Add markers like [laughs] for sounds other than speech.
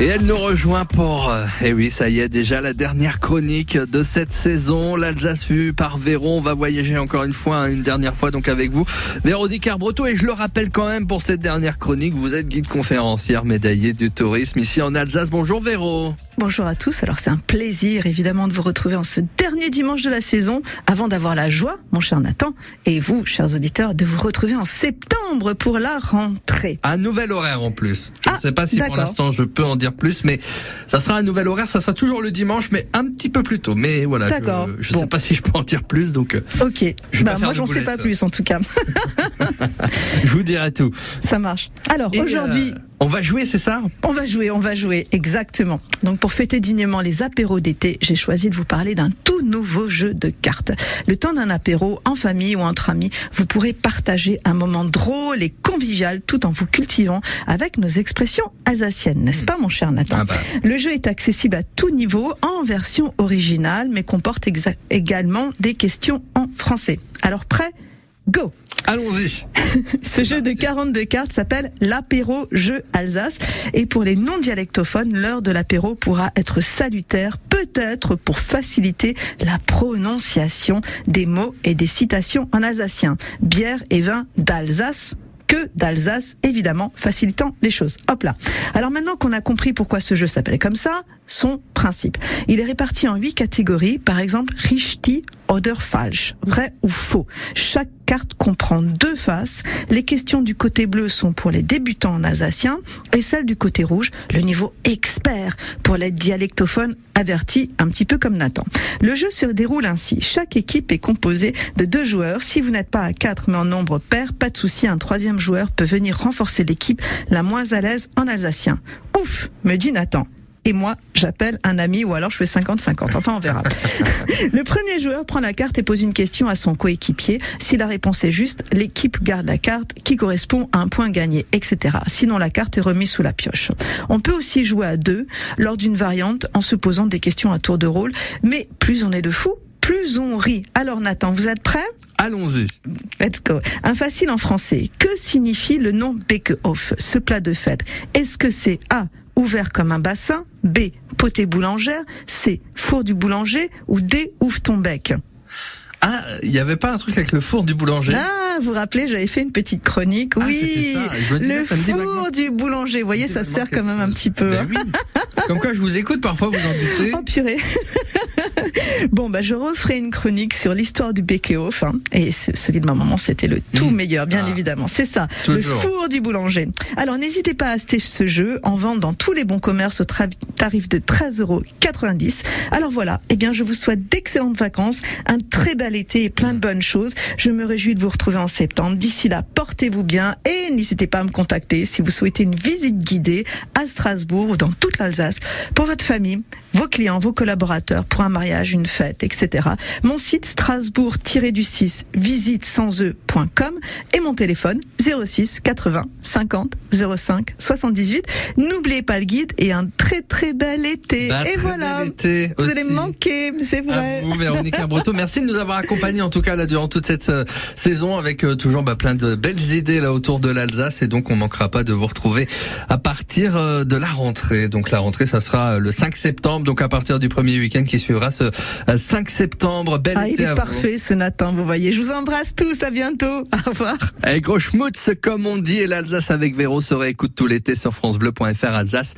Et elle nous rejoint pour, et eh oui, ça y est, déjà la dernière chronique de cette saison. L'Alsace vue par Véron. On va voyager encore une fois, hein, une dernière fois donc avec vous. Véronique Carbroto. Et je le rappelle quand même pour cette dernière chronique, vous êtes guide conférencière médaillée du tourisme ici en Alsace. Bonjour Véro. Bonjour à tous. Alors c'est un plaisir évidemment de vous retrouver en ce dernier dimanche de la saison avant d'avoir la joie, mon cher Nathan, et vous, chers auditeurs, de vous retrouver en septembre pour la rentrée. Un nouvel horaire en plus. Je ne ah, sais pas si pour l'instant je peux en dire plus, mais ça sera un nouvel horaire. Ça sera toujours le dimanche, mais un petit peu plus tôt. Mais voilà, je ne sais pas si je peux en dire plus. Donc, euh, ok. bah, moi, j'en sais pas plus en tout cas. [laughs] je vous dirai tout. Ça marche. Alors aujourd'hui. Euh, on va jouer, c'est ça? On va jouer, on va jouer, exactement. Donc pour fêter dignement les apéros d'été, j'ai choisi de vous parler d'un tout nouveau jeu de cartes. Le temps d'un apéro, en famille ou entre amis, vous pourrez partager un moment drôle et convivial tout en vous cultivant avec nos expressions alsaciennes, n'est-ce pas mon cher Nathan? Ah bah. Le jeu est accessible à tout niveau en version originale, mais comporte également des questions en français. Alors prêt? Go Allons-y. [laughs] Ce jeu de 42 cartes s'appelle l'apéro jeu Alsace. Et pour les non-dialectophones, l'heure de l'apéro pourra être salutaire, peut-être pour faciliter la prononciation des mots et des citations en alsacien. Bière et vin d'Alsace, que d'Alsace, évidemment, facilitant les choses. Hop là. Alors maintenant qu'on a compris pourquoi ce jeu s'appelle comme ça, son principe. Il est réparti en huit catégories, par exemple, Richti oder falsch, vrai ou faux. Chaque carte comprend deux faces. Les questions du côté bleu sont pour les débutants en alsacien et celles du côté rouge, le niveau expert pour les dialectophones avertis, un petit peu comme Nathan. Le jeu se déroule ainsi. Chaque équipe est composée de deux joueurs. Si vous n'êtes pas à quatre mais en nombre pair, pas de souci, un troisième joueur peut venir renforcer l'équipe la moins à l'aise en alsacien. Ouf, me dit Nathan et moi, j'appelle un ami ou alors je fais 50-50. Enfin, on verra. [laughs] le premier joueur prend la carte et pose une question à son coéquipier. Si la réponse est juste, l'équipe garde la carte qui correspond à un point gagné, etc. Sinon, la carte est remise sous la pioche. On peut aussi jouer à deux lors d'une variante en se posant des questions à tour de rôle. Mais plus on est de fous, plus on rit. Alors Nathan, vous êtes prêt? Allons-y. Let's go. Un facile en français. Que signifie le nom Bekehof, ce plat de fête Est-ce que c'est A ouvert comme un bassin, B, potée boulangère, C, four du boulanger ou D, ouvre ton bec. Ah, il n'y avait pas un truc avec le four du boulanger? Ah, vous vous rappelez, j'avais fait une petite chronique. Ah, oui, ça. le four du boulanger. Vous voyez, ça sert quand même un petit peu. Ben hein. Comme quoi, je vous écoute, parfois vous en doutez. [laughs] Oh purée [laughs] Bon, bah, je referai une chronique sur l'histoire du Bekehof. Hein, et celui de ma maman, c'était le tout mmh. meilleur, bien ah. évidemment. C'est ça, le four du boulanger. Alors, n'hésitez pas à acheter ce jeu en vente dans tous les bons commerces au tarif de 13,90 euros. Alors voilà, eh bien, je vous souhaite d'excellentes vacances, un très bel été et plein de bonnes choses. Je me réjouis de vous retrouver en septembre. D'ici là, portez-vous bien et n'hésitez pas à me contacter si vous souhaitez une visite guidée à Strasbourg ou dans toute l'Alsace pour votre famille, vos clients, vos collaborateurs, pour un mariage, une fête, etc. Mon site strasbourg-du-6 visite sans ecom et mon téléphone 06 80 50 05 78. N'oubliez pas le guide et un très très bel été. Bah, et voilà, vous allez manquer, c'est vrai. vous, Véronique Breton, [laughs] merci de nous avoir accompagnés en tout cas là durant toute cette euh, saison avec euh, toujours bah, plein de belles idées là autour de l'Alsace et donc on manquera pas de vous retrouver à partir euh, de la rentrée. Donc la rentrée ça sera le 5 septembre, donc à partir du premier week-end qui suivra ce 5 septembre. Bel ah, été il est parfait ce Nathan, vous voyez. Je vous embrasse tous, à bientôt. [laughs] Au revoir. Et gros schmutz comme on dit et l'Alsace avec Véro se réécoute tout l'été sur francebleu.fr Alsace.